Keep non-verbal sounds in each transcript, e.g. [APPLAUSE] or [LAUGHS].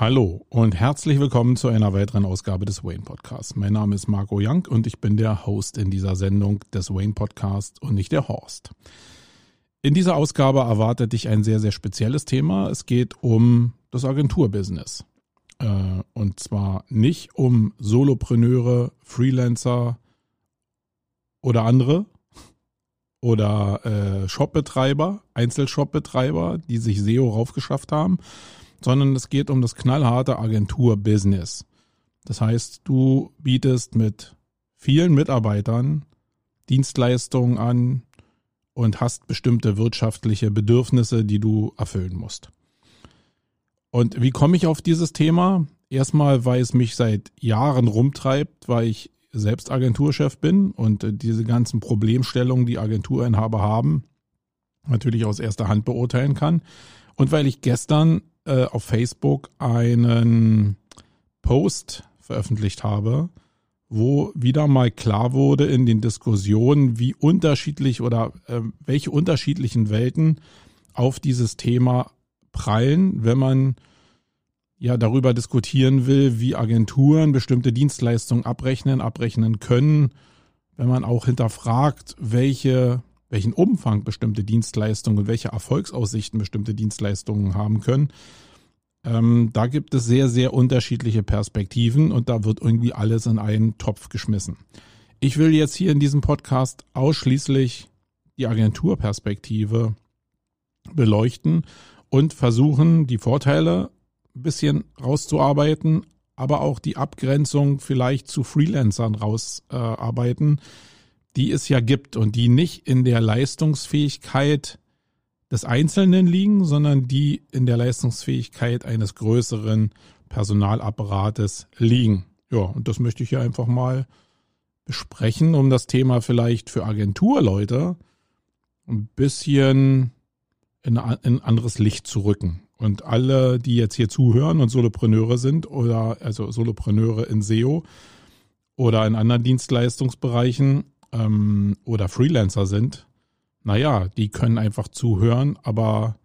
Hallo und herzlich willkommen zu einer weiteren Ausgabe des Wayne Podcasts. Mein Name ist Marco Young und ich bin der Host in dieser Sendung des Wayne Podcasts und nicht der Horst. In dieser Ausgabe erwartet dich ein sehr, sehr spezielles Thema. Es geht um das Agenturbusiness. Äh, und zwar nicht um Solopreneure, Freelancer oder andere [LAUGHS] oder äh, Shopbetreiber, Einzelshopbetreiber, die sich SEO raufgeschafft haben, sondern es geht um das knallharte Agenturbusiness. Das heißt, du bietest mit vielen Mitarbeitern Dienstleistungen an und hast bestimmte wirtschaftliche Bedürfnisse, die du erfüllen musst. Und wie komme ich auf dieses Thema? Erstmal, weil es mich seit Jahren rumtreibt, weil ich selbst Agenturchef bin und diese ganzen Problemstellungen, die Agenturinhaber haben, natürlich aus erster Hand beurteilen kann. Und weil ich gestern äh, auf Facebook einen Post veröffentlicht habe, wo wieder mal klar wurde in den Diskussionen, wie unterschiedlich oder äh, welche unterschiedlichen Welten auf dieses Thema prallen, wenn man ja darüber diskutieren will, wie Agenturen bestimmte Dienstleistungen abrechnen, abrechnen können, wenn man auch hinterfragt, welche, welchen Umfang bestimmte Dienstleistungen und welche Erfolgsaussichten bestimmte Dienstleistungen haben können. Ähm, da gibt es sehr, sehr unterschiedliche Perspektiven und da wird irgendwie alles in einen Topf geschmissen. Ich will jetzt hier in diesem Podcast ausschließlich die Agenturperspektive beleuchten und versuchen, die Vorteile ein bisschen rauszuarbeiten, aber auch die Abgrenzung vielleicht zu Freelancern rausarbeiten, die es ja gibt und die nicht in der Leistungsfähigkeit des Einzelnen liegen, sondern die in der Leistungsfähigkeit eines größeren Personalapparates liegen. Ja, und das möchte ich hier einfach mal besprechen, um das Thema vielleicht für Agenturleute ein bisschen in ein anderes Licht zu rücken. Und alle, die jetzt hier zuhören und Solopreneure sind oder also Solopreneure in SEO oder in anderen Dienstleistungsbereichen ähm, oder Freelancer sind, naja, die können einfach zuhören, aber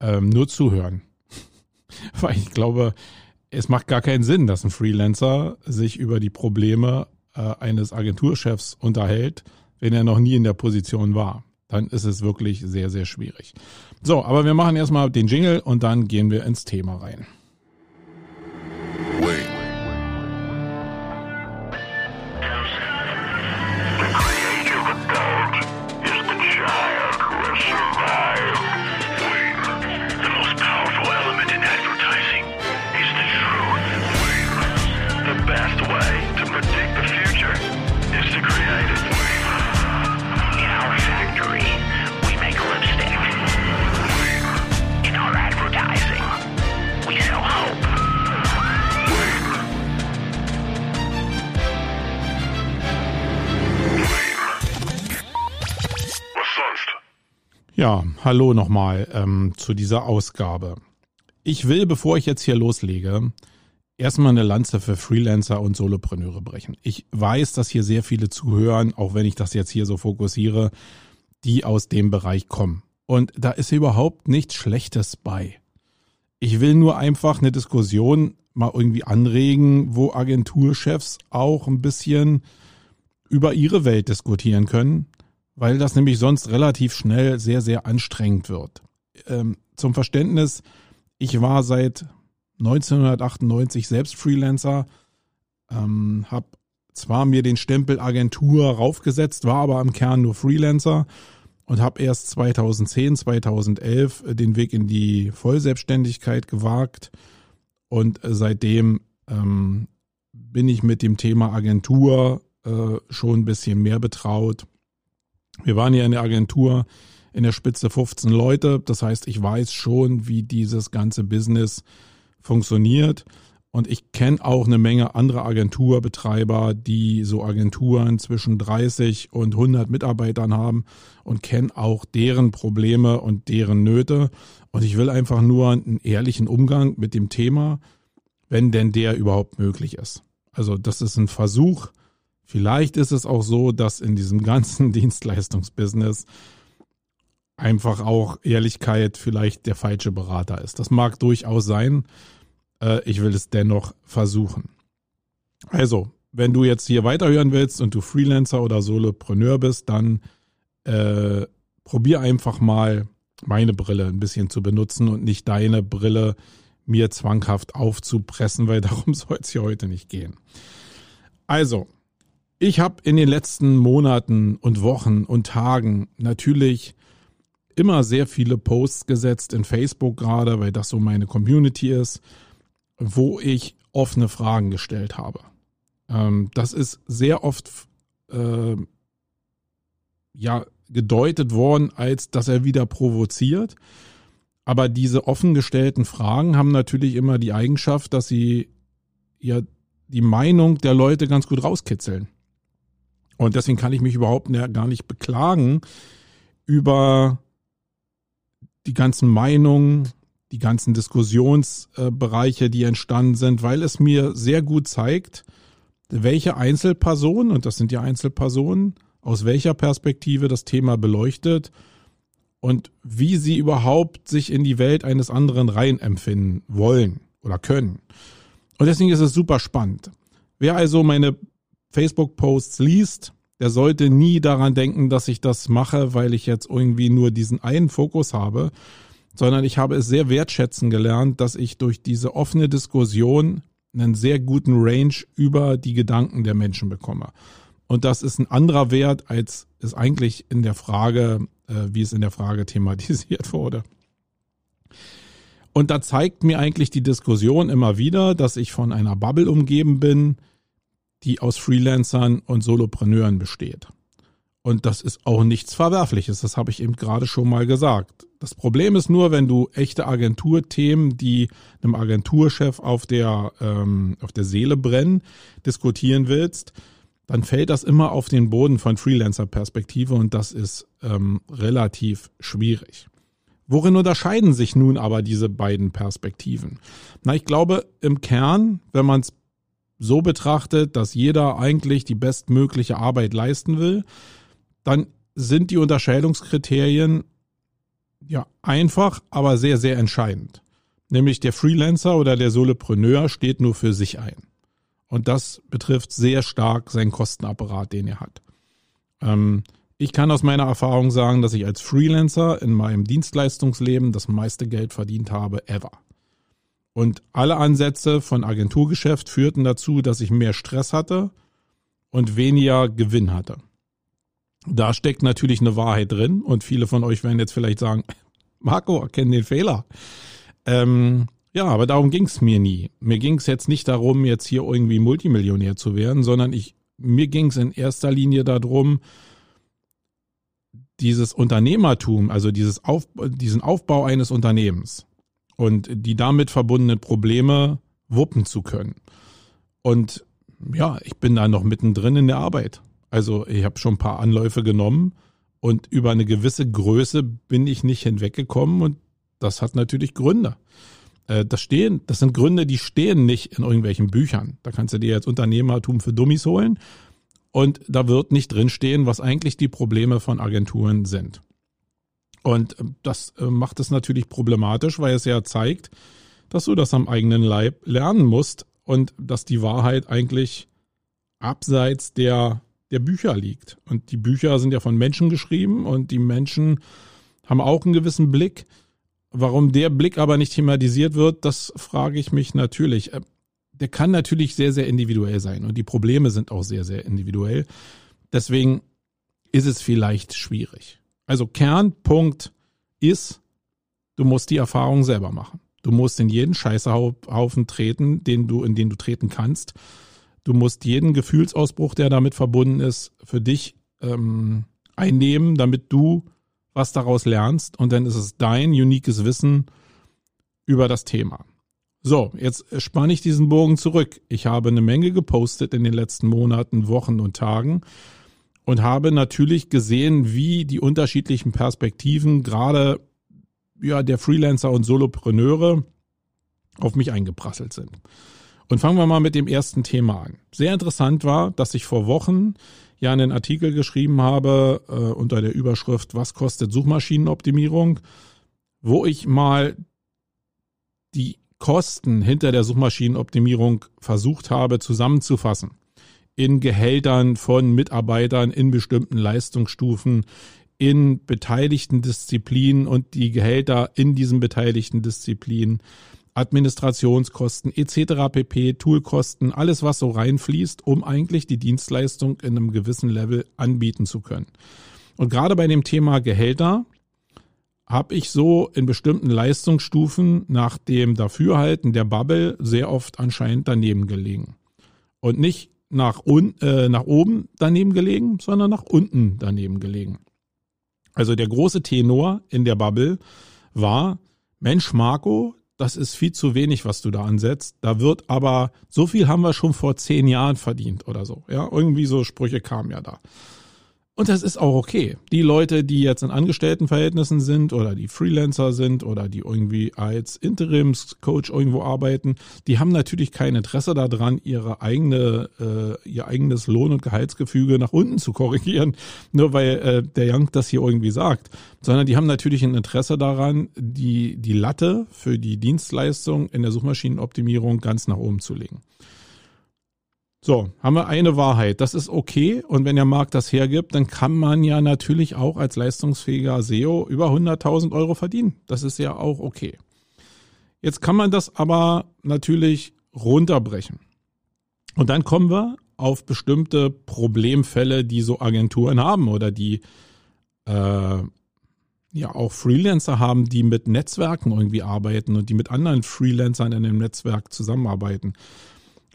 ähm, nur zuhören. [LAUGHS] Weil ich glaube, es macht gar keinen Sinn, dass ein Freelancer sich über die Probleme äh, eines Agenturchefs unterhält, wenn er noch nie in der Position war dann ist es wirklich sehr, sehr schwierig. So, aber wir machen erstmal den Jingle und dann gehen wir ins Thema rein. Ja, hallo nochmal ähm, zu dieser Ausgabe. Ich will, bevor ich jetzt hier loslege, erstmal eine Lanze für Freelancer und Solopreneure brechen. Ich weiß, dass hier sehr viele zuhören, auch wenn ich das jetzt hier so fokussiere, die aus dem Bereich kommen. Und da ist überhaupt nichts Schlechtes bei. Ich will nur einfach eine Diskussion mal irgendwie anregen, wo Agenturchefs auch ein bisschen über ihre Welt diskutieren können weil das nämlich sonst relativ schnell sehr, sehr anstrengend wird. Ähm, zum Verständnis, ich war seit 1998 selbst Freelancer, ähm, habe zwar mir den Stempel Agentur raufgesetzt, war aber im Kern nur Freelancer und habe erst 2010, 2011 den Weg in die Vollselbstständigkeit gewagt und seitdem ähm, bin ich mit dem Thema Agentur äh, schon ein bisschen mehr betraut wir waren ja in der Agentur in der Spitze 15 Leute. Das heißt, ich weiß schon, wie dieses ganze Business funktioniert. Und ich kenne auch eine Menge andere Agenturbetreiber, die so Agenturen zwischen 30 und 100 Mitarbeitern haben und kenne auch deren Probleme und deren Nöte. Und ich will einfach nur einen ehrlichen Umgang mit dem Thema, wenn denn der überhaupt möglich ist. Also das ist ein Versuch, Vielleicht ist es auch so, dass in diesem [LAUGHS] ganzen Dienstleistungsbusiness einfach auch Ehrlichkeit vielleicht der falsche Berater ist. Das mag durchaus sein. Äh, ich will es dennoch versuchen. Also, wenn du jetzt hier weiterhören willst und du Freelancer oder Solopreneur bist, dann äh, probier einfach mal meine Brille ein bisschen zu benutzen und nicht deine Brille mir zwanghaft aufzupressen, weil [LAUGHS] darum soll es hier heute nicht gehen. Also, ich habe in den letzten Monaten und Wochen und Tagen natürlich immer sehr viele Posts gesetzt in Facebook gerade, weil das so meine Community ist, wo ich offene Fragen gestellt habe. Ähm, das ist sehr oft äh, ja gedeutet worden, als dass er wieder provoziert. Aber diese offen gestellten Fragen haben natürlich immer die Eigenschaft, dass sie ja die Meinung der Leute ganz gut rauskitzeln. Und deswegen kann ich mich überhaupt gar nicht beklagen über die ganzen Meinungen, die ganzen Diskussionsbereiche, die entstanden sind, weil es mir sehr gut zeigt, welche Einzelperson, und das sind ja Einzelpersonen, aus welcher Perspektive das Thema beleuchtet und wie sie überhaupt sich in die Welt eines anderen rein empfinden wollen oder können. Und deswegen ist es super spannend. Wer also meine Facebook-Posts liest, der sollte nie daran denken, dass ich das mache, weil ich jetzt irgendwie nur diesen einen Fokus habe, sondern ich habe es sehr wertschätzen gelernt, dass ich durch diese offene Diskussion einen sehr guten Range über die Gedanken der Menschen bekomme. Und das ist ein anderer Wert, als es eigentlich in der Frage, äh, wie es in der Frage thematisiert wurde. Und da zeigt mir eigentlich die Diskussion immer wieder, dass ich von einer Bubble umgeben bin, die aus Freelancern und Solopreneuren besteht. Und das ist auch nichts Verwerfliches, das habe ich eben gerade schon mal gesagt. Das Problem ist nur, wenn du echte Agenturthemen, die einem Agenturchef auf der, ähm, auf der Seele brennen, diskutieren willst, dann fällt das immer auf den Boden von Freelancer-Perspektive und das ist ähm, relativ schwierig. Worin unterscheiden sich nun aber diese beiden Perspektiven? Na, ich glaube, im Kern, wenn man es so betrachtet, dass jeder eigentlich die bestmögliche Arbeit leisten will, dann sind die Unterscheidungskriterien ja einfach, aber sehr, sehr entscheidend. Nämlich der Freelancer oder der Solopreneur steht nur für sich ein. Und das betrifft sehr stark seinen Kostenapparat, den er hat. Ähm, ich kann aus meiner Erfahrung sagen, dass ich als Freelancer in meinem Dienstleistungsleben das meiste Geld verdient habe ever. Und alle Ansätze von Agenturgeschäft führten dazu, dass ich mehr Stress hatte und weniger Gewinn hatte. Da steckt natürlich eine Wahrheit drin und viele von euch werden jetzt vielleicht sagen, [LAUGHS] Marco, erkenne den Fehler. Ähm, ja, aber darum ging es mir nie. Mir ging es jetzt nicht darum, jetzt hier irgendwie Multimillionär zu werden, sondern ich, mir ging es in erster Linie darum, dieses Unternehmertum, also dieses Auf, diesen Aufbau eines Unternehmens, und die damit verbundenen Probleme wuppen zu können. Und ja, ich bin da noch mittendrin in der Arbeit. Also ich habe schon ein paar Anläufe genommen und über eine gewisse Größe bin ich nicht hinweggekommen und das hat natürlich Gründe. Äh, das stehen, das sind Gründe, die stehen nicht in irgendwelchen Büchern. Da kannst du dir jetzt Unternehmertum für Dummies holen und da wird nicht drinstehen, was eigentlich die Probleme von Agenturen sind. Und ähm, das äh, macht es natürlich problematisch, weil es ja zeigt, dass du das am eigenen Leib lernen musst und dass die Wahrheit eigentlich abseits der, der Bücher liegt. Und die Bücher sind ja von Menschen geschrieben und die Menschen haben auch einen gewissen Blick. Warum der Blick aber nicht thematisiert wird, das frage ich mich natürlich. Äh, der kann natürlich sehr, sehr individuell sein und die Probleme sind auch sehr, sehr individuell. Deswegen ist es vielleicht schwierig. Also Kernpunkt ist, du musst die Erfahrung selber machen. Du musst in jeden Scheißhaufen treten, den du, in den du treten kannst. Du musst jeden Gefühlsausbruch, der damit verbunden ist, für dich ähm, einnehmen, damit du was daraus lernst. Und dann ist es dein uniques Wissen über das Thema. So, jetzt spanne ich diesen Bogen zurück. Ich habe eine Menge gepostet in den letzten Monaten, Wochen und Tagen und habe natürlich gesehen, wie die unterschiedlichen Perspektiven gerade ja, der Freelancer und Solopreneure auf mich eingeprasselt sind. Und fangen wir mal mit dem ersten Thema an. Sehr interessant war, dass ich vor Wochen ja einen Artikel geschrieben habe äh, unter der Überschrift Was kostet Suchmaschinenoptimierung, wo ich mal die Kosten hinter der Suchmaschinenoptimierung versucht habe zusammenzufassen. In Gehältern von Mitarbeitern in bestimmten Leistungsstufen, in beteiligten Disziplinen und die Gehälter in diesen beteiligten Disziplinen, Administrationskosten etc. pp, Toolkosten, alles was so reinfließt, um eigentlich die Dienstleistung in einem gewissen Level anbieten zu können. Und gerade bei dem Thema Gehälter habe ich so in bestimmten Leistungsstufen nach dem Dafürhalten der Bubble sehr oft anscheinend daneben gelegen. Und nicht nach, un, äh, nach oben daneben gelegen, sondern nach unten daneben gelegen. Also der große Tenor in der Bubble war, Mensch Marco, das ist viel zu wenig, was du da ansetzt. Da wird aber, so viel haben wir schon vor zehn Jahren verdient oder so. Ja, irgendwie so Sprüche kamen ja da. Und das ist auch okay. Die Leute, die jetzt in Angestelltenverhältnissen sind oder die Freelancer sind oder die irgendwie als Interimscoach irgendwo arbeiten, die haben natürlich kein Interesse daran, ihre eigene, äh, ihr eigenes Lohn- und Gehaltsgefüge nach unten zu korrigieren, nur weil äh, der Young das hier irgendwie sagt. Sondern die haben natürlich ein Interesse daran, die, die Latte für die Dienstleistung in der Suchmaschinenoptimierung ganz nach oben zu legen. So, haben wir eine Wahrheit. Das ist okay. Und wenn der Markt das hergibt, dann kann man ja natürlich auch als leistungsfähiger SEO über 100.000 Euro verdienen. Das ist ja auch okay. Jetzt kann man das aber natürlich runterbrechen. Und dann kommen wir auf bestimmte Problemfälle, die so Agenturen haben oder die äh, ja auch Freelancer haben, die mit Netzwerken irgendwie arbeiten und die mit anderen Freelancern in einem Netzwerk zusammenarbeiten.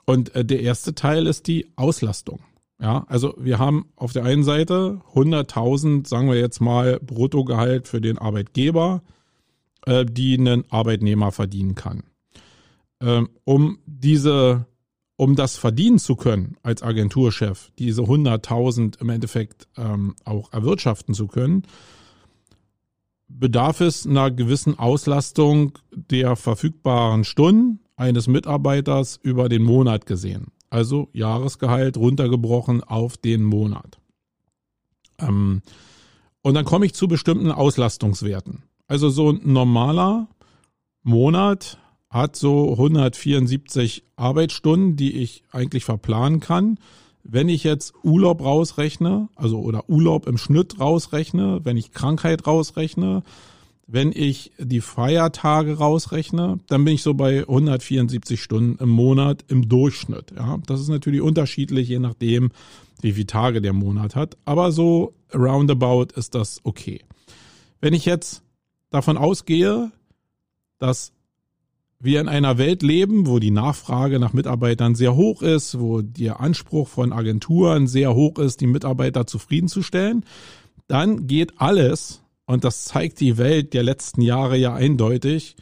Und äh, der erste Teil ist die Auslastung. Ja, also wir haben auf der einen Seite 100.000, sagen wir jetzt mal, Bruttogehalt für den Arbeitgeber, äh, die einen Arbeitnehmer verdienen kann. Ähm, um diese, um das verdienen zu können als Agenturchef, diese 100.000 im Endeffekt ähm, auch erwirtschaften zu können, bedarf es einer gewissen Auslastung der verfügbaren Stunden eines Mitarbeiters über den Monat gesehen. Also Jahresgehalt runtergebrochen auf den Monat. Ähm, und dann komme ich zu bestimmten Auslastungswerten. Also so ein normaler Monat hat so 174 Arbeitsstunden, die ich eigentlich verplanen kann. Wenn ich jetzt Urlaub rausrechne, also oder Urlaub im Schnitt rausrechne, wenn ich Krankheit rausrechne, wenn ich die Feiertage rausrechne, dann bin ich so bei 174 Stunden im Monat im Durchschnitt. Ja, das ist natürlich unterschiedlich, je nachdem, wie viele Tage der Monat hat. Aber so roundabout ist das okay. Wenn ich jetzt davon ausgehe, dass wir in einer Welt leben, wo die Nachfrage nach Mitarbeitern sehr hoch ist, wo der Anspruch von Agenturen sehr hoch ist, die Mitarbeiter zufriedenzustellen, dann geht alles und das zeigt die Welt der letzten Jahre ja eindeutig,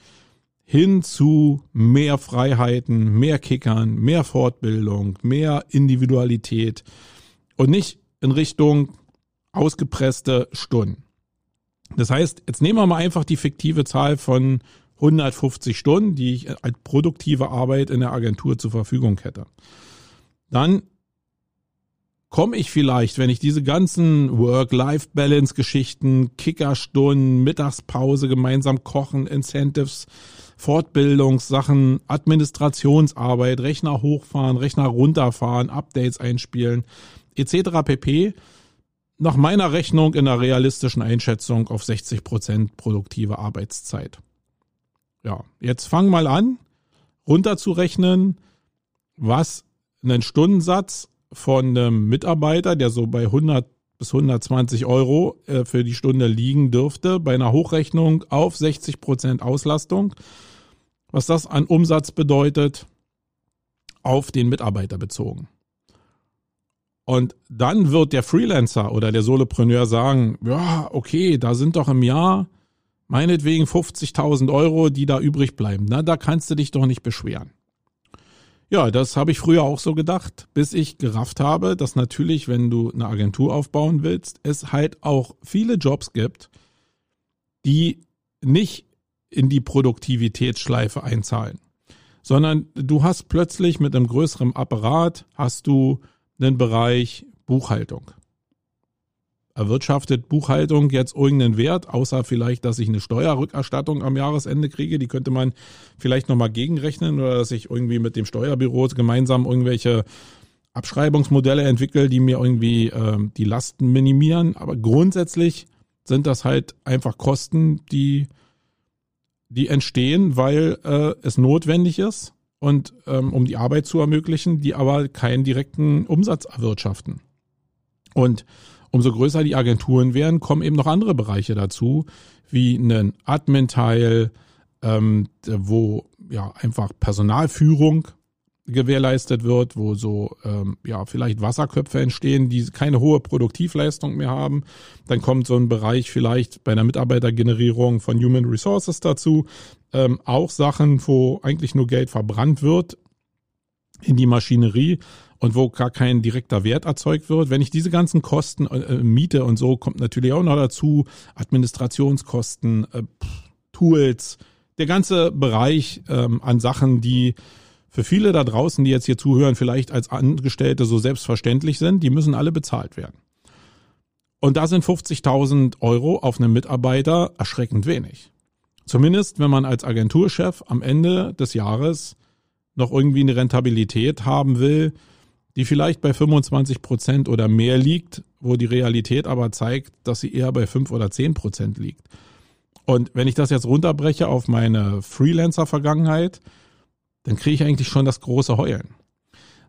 hin zu mehr Freiheiten, mehr Kickern, mehr Fortbildung, mehr Individualität und nicht in Richtung ausgepresste Stunden. Das heißt, jetzt nehmen wir mal einfach die fiktive Zahl von 150 Stunden, die ich als produktive Arbeit in der Agentur zur Verfügung hätte. Dann komme ich vielleicht, wenn ich diese ganzen Work-Life-Balance-Geschichten, Kickerstunden, Mittagspause, gemeinsam kochen, Incentives, Fortbildungssachen, Administrationsarbeit, Rechner hochfahren, Rechner runterfahren, Updates einspielen, etc. pp. Nach meiner Rechnung in einer realistischen Einschätzung auf 60 Prozent produktive Arbeitszeit. Ja, jetzt fang mal an, runterzurechnen, was einen Stundensatz von einem Mitarbeiter, der so bei 100 bis 120 Euro äh, für die Stunde liegen dürfte, bei einer Hochrechnung auf 60 Prozent Auslastung. Was das an Umsatz bedeutet, auf den Mitarbeiter bezogen. Und dann wird der Freelancer oder der Solopreneur sagen, ja, okay, da sind doch im Jahr meinetwegen 50.000 Euro, die da übrig bleiben. Na, da kannst du dich doch nicht beschweren. Ja, das habe ich früher auch so gedacht, bis ich gerafft habe, dass natürlich, wenn du eine Agentur aufbauen willst, es halt auch viele Jobs gibt, die nicht in die Produktivitätsschleife einzahlen, sondern du hast plötzlich mit einem größeren Apparat hast du einen Bereich Buchhaltung. Erwirtschaftet Buchhaltung jetzt irgendeinen Wert, außer vielleicht, dass ich eine Steuerrückerstattung am Jahresende kriege. Die könnte man vielleicht nochmal gegenrechnen oder dass ich irgendwie mit dem Steuerbüro gemeinsam irgendwelche Abschreibungsmodelle entwickle, die mir irgendwie äh, die Lasten minimieren. Aber grundsätzlich sind das halt einfach Kosten, die, die entstehen, weil äh, es notwendig ist und ähm, um die Arbeit zu ermöglichen, die aber keinen direkten Umsatz erwirtschaften. Und umso größer die Agenturen werden, kommen eben noch andere Bereiche dazu, wie einen Admin-Teil, ähm, wo ja einfach Personalführung gewährleistet wird, wo so ähm, ja vielleicht Wasserköpfe entstehen, die keine hohe Produktivleistung mehr haben. Dann kommt so ein Bereich vielleicht bei der Mitarbeitergenerierung von Human Resources dazu. Ähm, auch Sachen, wo eigentlich nur Geld verbrannt wird in die Maschinerie und wo gar kein direkter Wert erzeugt wird. Wenn ich diese ganzen Kosten, äh, äh, Miete und so, kommt natürlich auch noch dazu, Administrationskosten, äh, Tools, der ganze Bereich ähm, an Sachen, die für viele da draußen, die jetzt hier zuhören, vielleicht als Angestellte so selbstverständlich sind, die müssen alle bezahlt werden. Und da sind 50.000 Euro auf einen Mitarbeiter erschreckend wenig. Zumindest, wenn man als Agenturchef am Ende des Jahres noch irgendwie eine Rentabilität haben will, die vielleicht bei 25 Prozent oder mehr liegt, wo die Realität aber zeigt, dass sie eher bei 5 oder 10 Prozent liegt. Und wenn ich das jetzt runterbreche auf meine Freelancer-Vergangenheit, dann kriege ich eigentlich schon das große Heulen.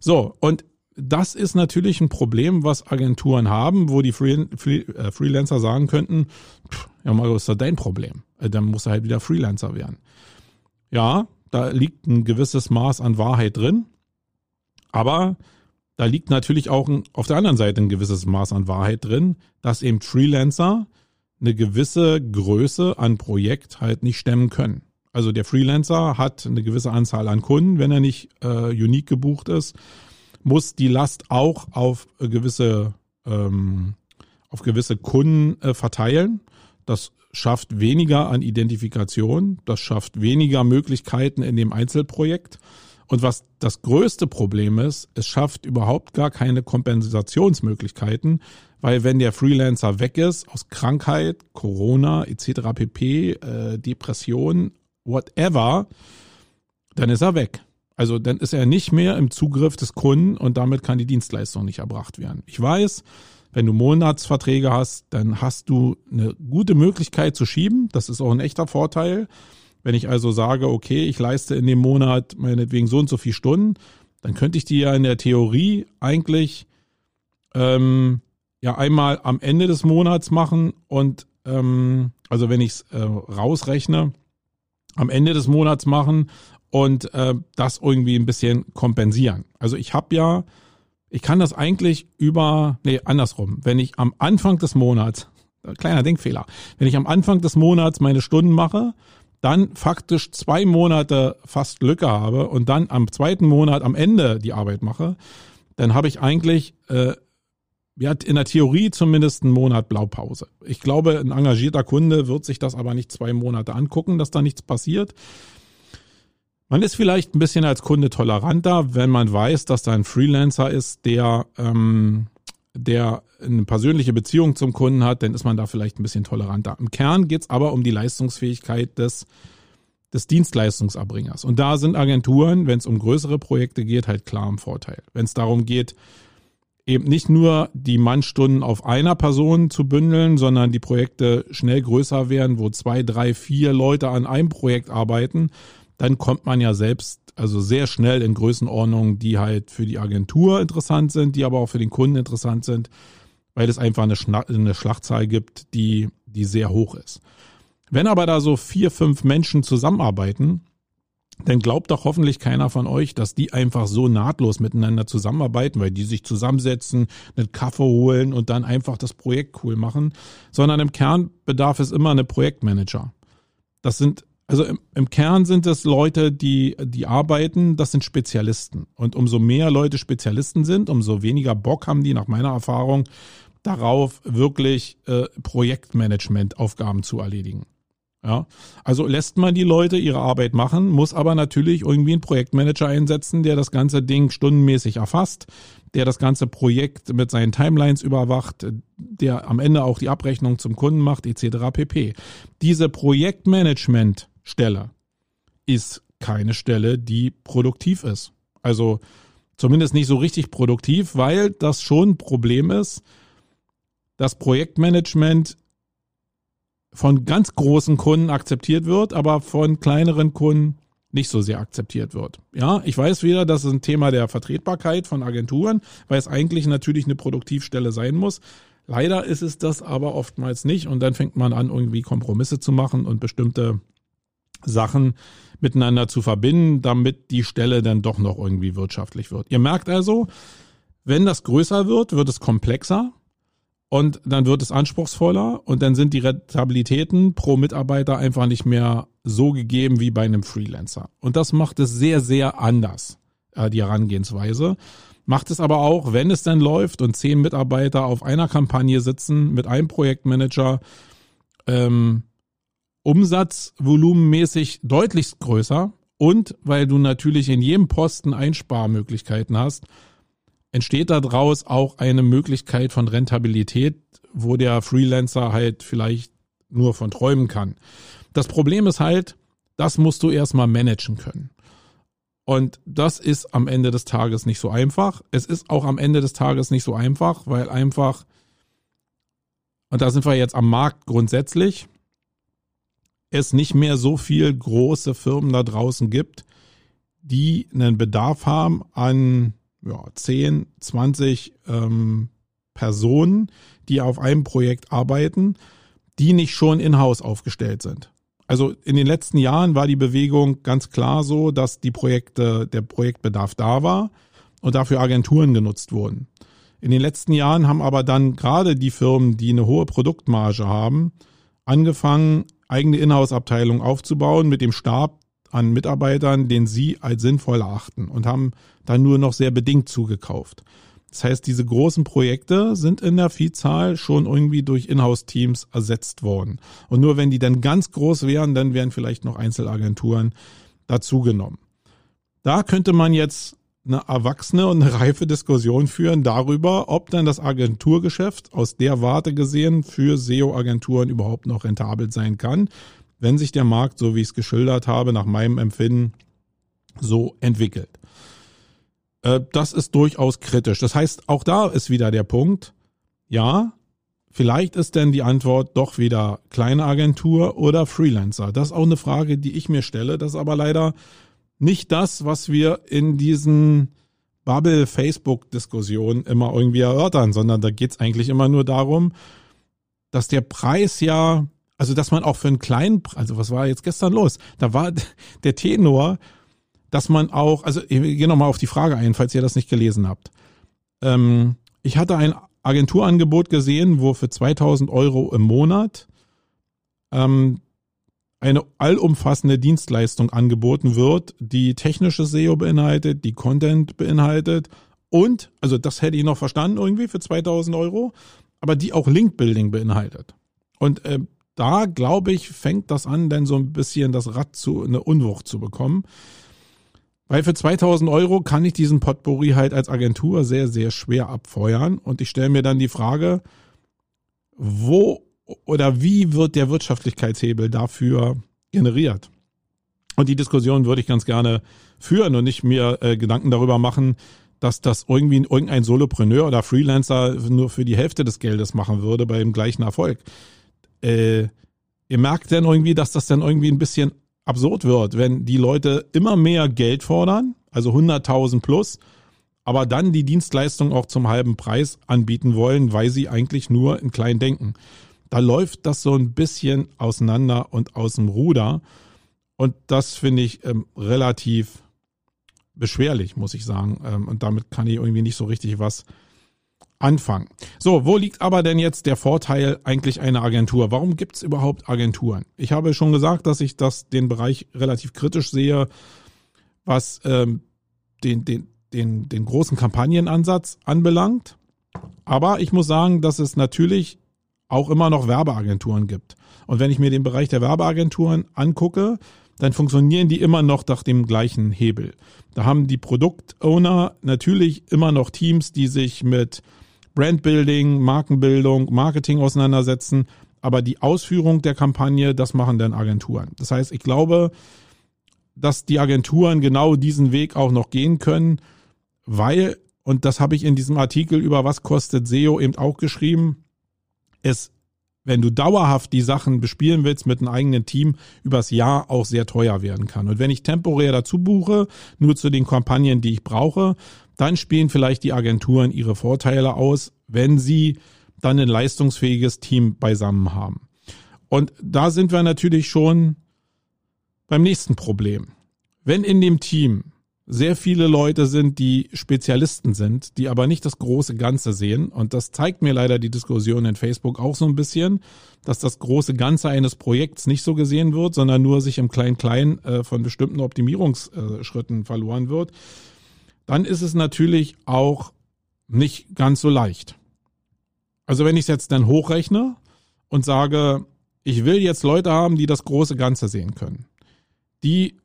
So, und das ist natürlich ein Problem, was Agenturen haben, wo die Free, Free, äh, Freelancer sagen könnten, pff, ja, was ist da dein Problem? Äh, dann muss er halt wieder Freelancer werden. Ja, da liegt ein gewisses Maß an Wahrheit drin, aber da liegt natürlich auch ein, auf der anderen Seite ein gewisses Maß an Wahrheit drin, dass eben Freelancer eine gewisse Größe an Projekt halt nicht stemmen können. Also der Freelancer hat eine gewisse Anzahl an Kunden, wenn er nicht äh, unique gebucht ist, muss die Last auch auf gewisse ähm, auf gewisse Kunden äh, verteilen. Das schafft weniger an Identifikation, das schafft weniger Möglichkeiten in dem Einzelprojekt und was das größte Problem ist, es schafft überhaupt gar keine Kompensationsmöglichkeiten, weil wenn der Freelancer weg ist, aus Krankheit, Corona etc. pp, äh, Depression, whatever, dann ist er weg. Also dann ist er nicht mehr im Zugriff des Kunden und damit kann die Dienstleistung nicht erbracht werden. Ich weiß, wenn du Monatsverträge hast, dann hast du eine gute Möglichkeit zu schieben. Das ist auch ein echter Vorteil. Wenn ich also sage, okay, ich leiste in dem Monat meinetwegen so und so viele Stunden, dann könnte ich die ja in der Theorie eigentlich ähm, ja einmal am Ende des Monats machen und ähm, also wenn ich es äh, rausrechne, am Ende des Monats machen und äh, das irgendwie ein bisschen kompensieren. Also ich habe ja, ich kann das eigentlich über, nee, andersrum. Wenn ich am Anfang des Monats, kleiner Denkfehler, wenn ich am Anfang des Monats meine Stunden mache, dann faktisch zwei Monate fast Lücke habe und dann am zweiten Monat am Ende die Arbeit mache, dann habe ich eigentlich äh, ja, in der Theorie zumindest einen Monat Blaupause. Ich glaube, ein engagierter Kunde wird sich das aber nicht zwei Monate angucken, dass da nichts passiert. Man ist vielleicht ein bisschen als Kunde toleranter, wenn man weiß, dass da ein Freelancer ist, der ähm, der eine persönliche Beziehung zum Kunden hat, dann ist man da vielleicht ein bisschen toleranter. Im Kern geht's aber um die Leistungsfähigkeit des, des Dienstleistungserbringers. Und da sind Agenturen, wenn es um größere Projekte geht, halt klar im Vorteil. Wenn es darum geht, eben nicht nur die Mannstunden auf einer Person zu bündeln, sondern die Projekte schnell größer werden, wo zwei, drei, vier Leute an einem Projekt arbeiten, dann kommt man ja selbst also sehr schnell in Größenordnungen, die halt für die Agentur interessant sind, die aber auch für den Kunden interessant sind, weil es einfach eine, Schna eine Schlachtzahl gibt, die, die sehr hoch ist. Wenn aber da so vier, fünf Menschen zusammenarbeiten, dann glaubt doch hoffentlich keiner von euch, dass die einfach so nahtlos miteinander zusammenarbeiten, weil die sich zusammensetzen, einen Kaffee holen und dann einfach das Projekt cool machen, sondern im Kern bedarf es immer eine Projektmanager. Das sind also im, im, Kern sind es Leute, die, die arbeiten, das sind Spezialisten. Und umso mehr Leute Spezialisten sind, umso weniger Bock haben die nach meiner Erfahrung darauf, wirklich äh, Projektmanagement-Aufgaben zu erledigen. Ja, also lässt man die Leute ihre Arbeit machen, muss aber natürlich irgendwie einen Projektmanager einsetzen, der das ganze Ding stundenmäßig erfasst, der das ganze Projekt mit seinen Timelines überwacht, der am Ende auch die Abrechnung zum Kunden macht, etc. pp. Diese Projektmanagement-Stelle ist keine Stelle, die produktiv ist. Also zumindest nicht so richtig produktiv, weil das schon ein Problem ist. Das Projektmanagement von ganz großen Kunden akzeptiert wird, aber von kleineren Kunden nicht so sehr akzeptiert wird. Ja, ich weiß wieder, das ist ein Thema der Vertretbarkeit von Agenturen, weil es eigentlich natürlich eine Produktivstelle sein muss. Leider ist es das aber oftmals nicht und dann fängt man an, irgendwie Kompromisse zu machen und bestimmte Sachen miteinander zu verbinden, damit die Stelle dann doch noch irgendwie wirtschaftlich wird. Ihr merkt also, wenn das größer wird, wird es komplexer. Und dann wird es anspruchsvoller und dann sind die Rentabilitäten pro Mitarbeiter einfach nicht mehr so gegeben wie bei einem Freelancer. Und das macht es sehr, sehr anders, äh, die Herangehensweise. Macht es aber auch, wenn es dann läuft und zehn Mitarbeiter auf einer Kampagne sitzen mit einem Projektmanager, ähm, umsatzvolumenmäßig deutlich größer und weil du natürlich in jedem Posten Einsparmöglichkeiten hast, entsteht daraus auch eine Möglichkeit von Rentabilität, wo der Freelancer halt vielleicht nur von träumen kann. Das Problem ist halt, das musst du erstmal managen können. Und das ist am Ende des Tages nicht so einfach. Es ist auch am Ende des Tages nicht so einfach, weil einfach, und da sind wir jetzt am Markt grundsätzlich, es nicht mehr so viel große Firmen da draußen gibt, die einen Bedarf haben an ja, 10, 20 ähm, Personen, die auf einem Projekt arbeiten, die nicht schon in-house aufgestellt sind. Also in den letzten Jahren war die Bewegung ganz klar so, dass die Projekte, der Projektbedarf da war und dafür Agenturen genutzt wurden. In den letzten Jahren haben aber dann gerade die Firmen, die eine hohe Produktmarge haben, angefangen, eigene Inhouse-Abteilungen aufzubauen mit dem Stab an Mitarbeitern, den sie als sinnvoll erachten und haben dann nur noch sehr bedingt zugekauft. Das heißt, diese großen Projekte sind in der Vielzahl schon irgendwie durch Inhouse-Teams ersetzt worden. Und nur wenn die dann ganz groß wären, dann wären vielleicht noch Einzelagenturen dazugenommen. Da könnte man jetzt eine erwachsene und eine reife Diskussion führen darüber, ob dann das Agenturgeschäft aus der Warte gesehen für SEO-Agenturen überhaupt noch rentabel sein kann wenn sich der Markt, so wie ich es geschildert habe, nach meinem Empfinden so entwickelt. Äh, das ist durchaus kritisch. Das heißt, auch da ist wieder der Punkt, ja, vielleicht ist denn die Antwort doch wieder kleine Agentur oder Freelancer. Das ist auch eine Frage, die ich mir stelle. Das ist aber leider nicht das, was wir in diesen Bubble-Facebook-Diskussionen immer irgendwie erörtern, sondern da geht es eigentlich immer nur darum, dass der Preis ja also, dass man auch für einen kleinen, also was war jetzt gestern los? Da war [LAUGHS] der Tenor, dass man auch, also ich gehe nochmal auf die Frage ein, falls ihr das nicht gelesen habt. Ähm, ich hatte ein Agenturangebot gesehen, wo für 2000 Euro im Monat ähm, eine allumfassende Dienstleistung angeboten wird, die technische SEO beinhaltet, die Content beinhaltet und, also das hätte ich noch verstanden irgendwie für 2000 Euro, aber die auch Link-Building beinhaltet. Und äh, da, glaube ich, fängt das an, denn so ein bisschen das Rad zu, eine Unwucht zu bekommen. Weil für 2000 Euro kann ich diesen Potpourri halt als Agentur sehr, sehr schwer abfeuern. Und ich stelle mir dann die Frage, wo oder wie wird der Wirtschaftlichkeitshebel dafür generiert? Und die Diskussion würde ich ganz gerne führen und nicht mir äh, Gedanken darüber machen, dass das irgendwie irgendein Solopreneur oder Freelancer nur für die Hälfte des Geldes machen würde bei dem gleichen Erfolg äh, ihr merkt dann irgendwie, dass das dann irgendwie ein bisschen absurd wird, wenn die Leute immer mehr Geld fordern, also 100.000 plus, aber dann die Dienstleistung auch zum halben Preis anbieten wollen, weil sie eigentlich nur in klein denken. Da läuft das so ein bisschen auseinander und aus dem Ruder. Und das finde ich ähm, relativ beschwerlich, muss ich sagen. Ähm, und damit kann ich irgendwie nicht so richtig was anfangen. So, wo liegt aber denn jetzt der Vorteil eigentlich einer Agentur? Warum gibt es überhaupt Agenturen? Ich habe schon gesagt, dass ich das den Bereich relativ kritisch sehe, was ähm, den, den, den, den großen Kampagnenansatz anbelangt. Aber ich muss sagen, dass es natürlich auch immer noch Werbeagenturen gibt. Und wenn ich mir den Bereich der Werbeagenturen angucke, dann funktionieren die immer noch nach dem gleichen Hebel. Da haben die Produktowner natürlich immer noch Teams, die sich mit Brandbuilding, Markenbildung, Marketing auseinandersetzen. Aber die Ausführung der Kampagne, das machen dann Agenturen. Das heißt, ich glaube, dass die Agenturen genau diesen Weg auch noch gehen können, weil, und das habe ich in diesem Artikel über was kostet SEO eben auch geschrieben, es wenn du dauerhaft die Sachen bespielen willst mit einem eigenen Team, übers Jahr auch sehr teuer werden kann. Und wenn ich temporär dazu buche, nur zu den Kampagnen, die ich brauche, dann spielen vielleicht die Agenturen ihre Vorteile aus, wenn sie dann ein leistungsfähiges Team beisammen haben. Und da sind wir natürlich schon beim nächsten Problem. Wenn in dem Team sehr viele Leute sind, die Spezialisten sind, die aber nicht das große Ganze sehen. Und das zeigt mir leider die Diskussion in Facebook auch so ein bisschen, dass das große Ganze eines Projekts nicht so gesehen wird, sondern nur sich im Klein-Klein äh, von bestimmten Optimierungsschritten verloren wird. Dann ist es natürlich auch nicht ganz so leicht. Also wenn ich es jetzt dann hochrechne und sage, ich will jetzt Leute haben, die das große Ganze sehen können, die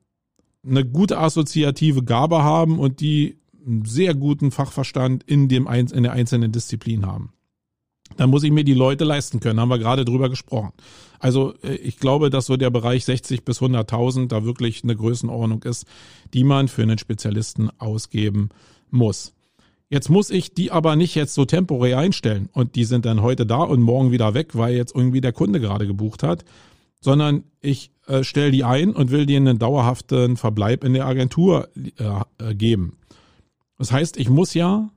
eine gute assoziative Gabe haben und die einen sehr guten Fachverstand in, dem, in der einzelnen Disziplin haben. Dann muss ich mir die Leute leisten können, haben wir gerade drüber gesprochen. Also äh, ich glaube, dass so der Bereich 60 bis 100.000 da wirklich eine Größenordnung ist, die man für einen Spezialisten ausgeben muss. Jetzt muss ich die aber nicht jetzt so temporär einstellen und die sind dann heute da und morgen wieder weg, weil jetzt irgendwie der Kunde gerade gebucht hat, sondern ich äh, stelle die ein und will denen einen dauerhaften Verbleib in der Agentur äh, äh, geben. Das heißt, ich muss ja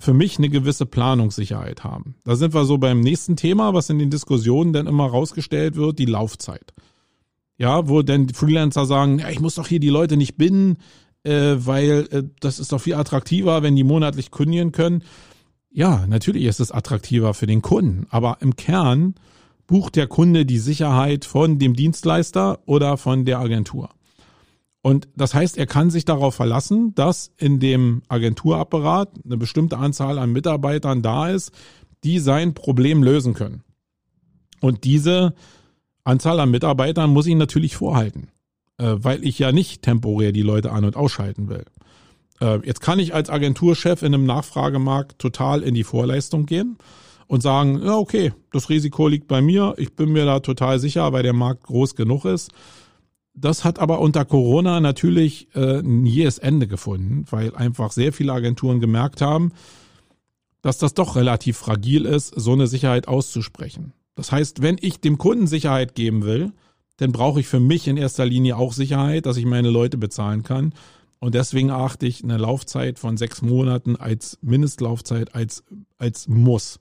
für mich eine gewisse Planungssicherheit haben. Da sind wir so beim nächsten Thema, was in den Diskussionen dann immer rausgestellt wird, die Laufzeit. Ja, wo denn Freelancer sagen, ja, ich muss doch hier die Leute nicht binden, äh, weil äh, das ist doch viel attraktiver, wenn die monatlich kündigen können. Ja, natürlich ist es attraktiver für den Kunden, aber im Kern bucht der Kunde die Sicherheit von dem Dienstleister oder von der Agentur. Und das heißt, er kann sich darauf verlassen, dass in dem Agenturapparat eine bestimmte Anzahl an Mitarbeitern da ist, die sein Problem lösen können. Und diese Anzahl an Mitarbeitern muss ich natürlich vorhalten, äh, weil ich ja nicht temporär die Leute an- und ausschalten will. Äh, jetzt kann ich als Agenturchef in einem Nachfragemarkt total in die Vorleistung gehen und sagen, ja, okay, das Risiko liegt bei mir, ich bin mir da total sicher, weil der Markt groß genug ist. Das hat aber unter Corona natürlich äh, ein jähes Ende gefunden, weil einfach sehr viele Agenturen gemerkt haben, dass das doch relativ fragil ist, so eine Sicherheit auszusprechen. Das heißt, wenn ich dem Kunden Sicherheit geben will, dann brauche ich für mich in erster Linie auch Sicherheit, dass ich meine Leute bezahlen kann. Und deswegen achte ich eine Laufzeit von sechs Monaten als Mindestlaufzeit als, als Muss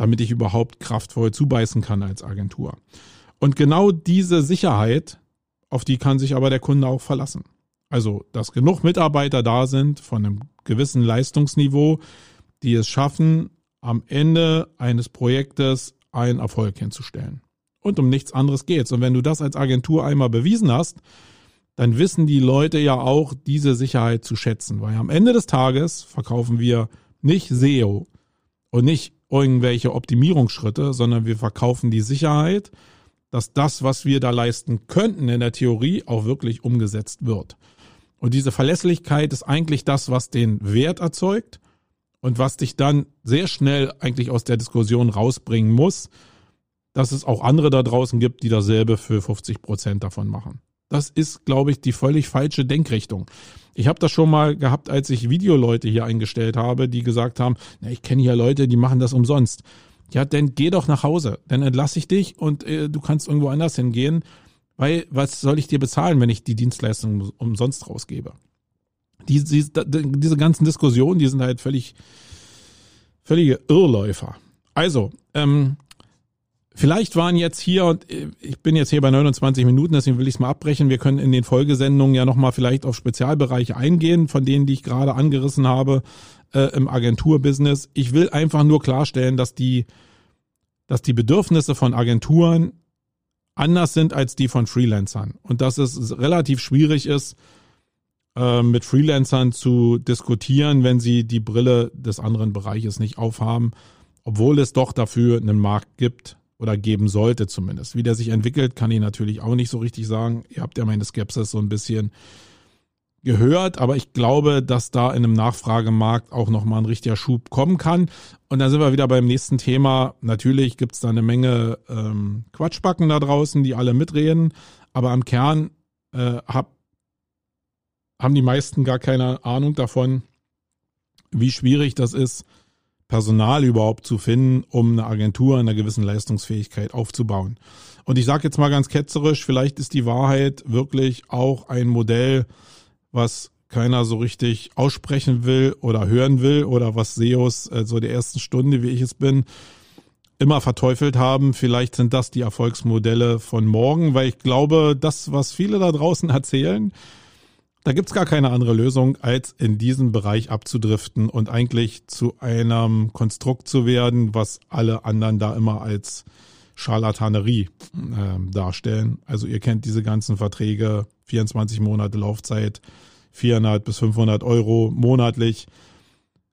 damit ich überhaupt kraftvoll zubeißen kann als Agentur. Und genau diese Sicherheit, auf die kann sich aber der Kunde auch verlassen. Also, dass genug Mitarbeiter da sind von einem gewissen Leistungsniveau, die es schaffen, am Ende eines Projektes einen Erfolg hinzustellen. Und um nichts anderes geht's. Und wenn du das als Agentur einmal bewiesen hast, dann wissen die Leute ja auch diese Sicherheit zu schätzen. Weil am Ende des Tages verkaufen wir nicht SEO und nicht irgendwelche Optimierungsschritte, sondern wir verkaufen die Sicherheit, dass das, was wir da leisten könnten in der Theorie, auch wirklich umgesetzt wird. Und diese Verlässlichkeit ist eigentlich das, was den Wert erzeugt und was dich dann sehr schnell eigentlich aus der Diskussion rausbringen muss, dass es auch andere da draußen gibt, die dasselbe für 50 Prozent davon machen. Das ist, glaube ich, die völlig falsche Denkrichtung. Ich habe das schon mal gehabt, als ich Videoleute hier eingestellt habe, die gesagt haben, na, ich kenne hier Leute, die machen das umsonst. Ja, dann geh doch nach Hause, dann entlasse ich dich und äh, du kannst irgendwo anders hingehen, weil was soll ich dir bezahlen, wenn ich die Dienstleistung umsonst rausgebe? Die, die, diese ganzen Diskussionen, die sind halt völlig, völlige Irrläufer. Also, ähm, Vielleicht waren jetzt hier, und äh, ich bin jetzt hier bei 29 Minuten, deswegen will ich es mal abbrechen. Wir können in den Folgesendungen ja nochmal vielleicht auf Spezialbereiche eingehen, von denen, die ich gerade angerissen habe äh, im Agenturbusiness. Ich will einfach nur klarstellen, dass die, dass die Bedürfnisse von Agenturen anders sind als die von Freelancern. Und dass es relativ schwierig ist, äh, mit Freelancern zu diskutieren, wenn sie die Brille des anderen Bereiches nicht aufhaben obwohl es doch dafür einen Markt gibt oder geben sollte zumindest. Wie der sich entwickelt, kann ich natürlich auch nicht so richtig sagen. Ihr habt ja meine Skepsis so ein bisschen gehört, aber ich glaube, dass da in einem Nachfragemarkt auch nochmal ein richtiger Schub kommen kann. Und dann sind wir wieder beim nächsten Thema. Natürlich gibt es da eine Menge ähm, Quatschbacken da draußen, die alle mitreden, aber am Kern äh, hab, haben die meisten gar keine Ahnung davon, wie schwierig das ist, Personal überhaupt zu finden, um eine Agentur in einer gewissen Leistungsfähigkeit aufzubauen. Und ich sage jetzt mal ganz ketzerisch, vielleicht ist die Wahrheit wirklich auch ein Modell, was keiner so richtig aussprechen will oder hören will oder was SEOs äh, so der ersten Stunde, wie ich es bin, immer verteufelt haben. Vielleicht sind das die Erfolgsmodelle von morgen, weil ich glaube, das, was viele da draußen [LAUGHS] erzählen, da gibt's gar keine andere Lösung, als in diesen Bereich abzudriften und eigentlich zu einem Konstrukt zu werden, was alle anderen da immer als Scharlatanerie äh, darstellen. Also ihr kennt diese ganzen Verträge, 24 Monate Laufzeit, 400 bis 500 Euro monatlich.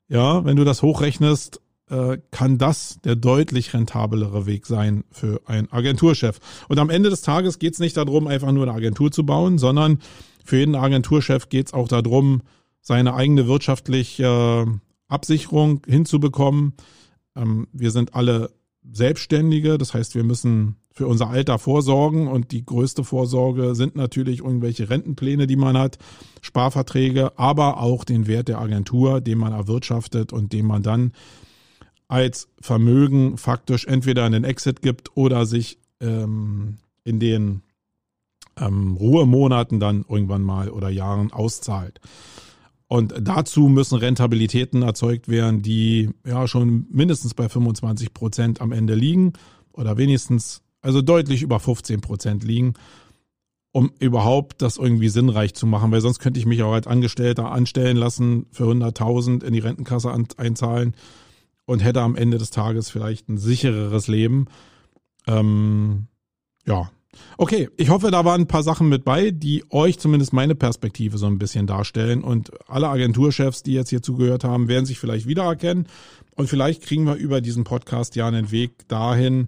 Ja, wenn du das hochrechnest, äh, kann das der deutlich rentablere Weg sein für einen Agenturchef. Und am Ende des Tages geht es nicht darum, einfach nur eine Agentur zu bauen, sondern für jeden Agenturchef geht es auch darum, seine eigene wirtschaftliche Absicherung hinzubekommen. Ähm, wir sind alle Selbstständige, das heißt, wir müssen für unser Alter vorsorgen und die größte Vorsorge sind natürlich irgendwelche Rentenpläne, die man hat, Sparverträge, aber auch den Wert der Agentur, den man erwirtschaftet und den man dann als Vermögen faktisch entweder in den Exit gibt oder sich ähm, in den ähm, Ruhemonaten dann irgendwann mal oder Jahren auszahlt. Und dazu müssen Rentabilitäten erzeugt werden, die ja schon mindestens bei 25 Prozent am Ende liegen oder wenigstens also deutlich über 15 Prozent liegen, um überhaupt das irgendwie sinnreich zu machen, weil sonst könnte ich mich auch als Angestellter anstellen lassen, für 100.000 in die Rentenkasse einzahlen und hätte am Ende des Tages vielleicht ein sichereres Leben. Ähm, ja, Okay, ich hoffe, da waren ein paar Sachen mit bei, die euch zumindest meine Perspektive so ein bisschen darstellen. Und alle Agenturchefs, die jetzt hier zugehört haben, werden sich vielleicht wiedererkennen. Und vielleicht kriegen wir über diesen Podcast ja einen Weg dahin,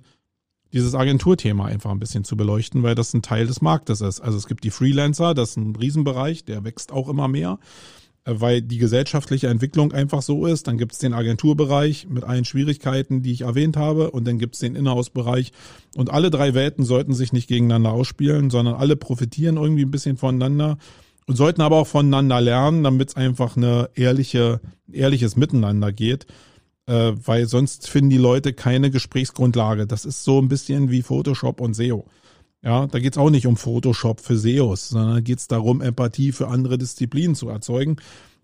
dieses Agenturthema einfach ein bisschen zu beleuchten, weil das ein Teil des Marktes ist. Also es gibt die Freelancer, das ist ein Riesenbereich, der wächst auch immer mehr. Äh, weil die gesellschaftliche Entwicklung einfach so ist. Dann gibt es den Agenturbereich mit allen Schwierigkeiten, die ich erwähnt habe, und dann gibt es den Inhouse-Bereich. Und alle drei Welten sollten sich nicht gegeneinander ausspielen, sondern alle profitieren irgendwie ein bisschen voneinander und sollten aber auch voneinander lernen, damit es einfach eine ehrliche, ehrliches Miteinander geht. Äh, weil sonst finden die Leute keine Gesprächsgrundlage. Das ist so ein bisschen wie Photoshop und SEO. Ja, da geht's auch nicht um Photoshop für SEOs, sondern geht's darum, Empathie für andere Disziplinen zu erzeugen.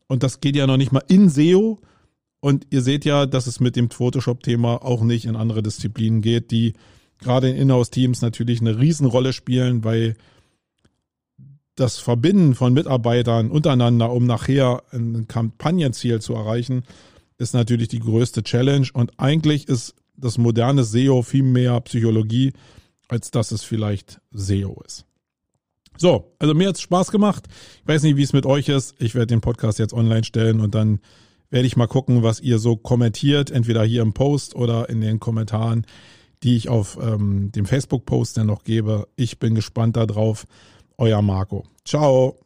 Und das geht ja noch nicht mal in SEO. Und ihr seht ja, dass es mit dem Photoshop-Thema auch nicht in andere Disziplinen geht, die gerade in Inhouse-Teams natürlich eine Riesenrolle spielen, weil das Verbinden von Mitarbeitern untereinander, um nachher ein Kampagnenziel zu erreichen, ist natürlich die größte Challenge. Und eigentlich ist das moderne SEO viel mehr Psychologie als dass es vielleicht SEO ist. So, also mir hat's Spaß gemacht. Ich weiß nicht, wie es mit euch ist. Ich werde den Podcast jetzt online stellen und dann werde ich mal gucken, was ihr so kommentiert, entweder hier im Post oder in den Kommentaren, die ich auf ähm, dem Facebook-Post dann noch gebe. Ich bin gespannt darauf. Euer Marco. Ciao.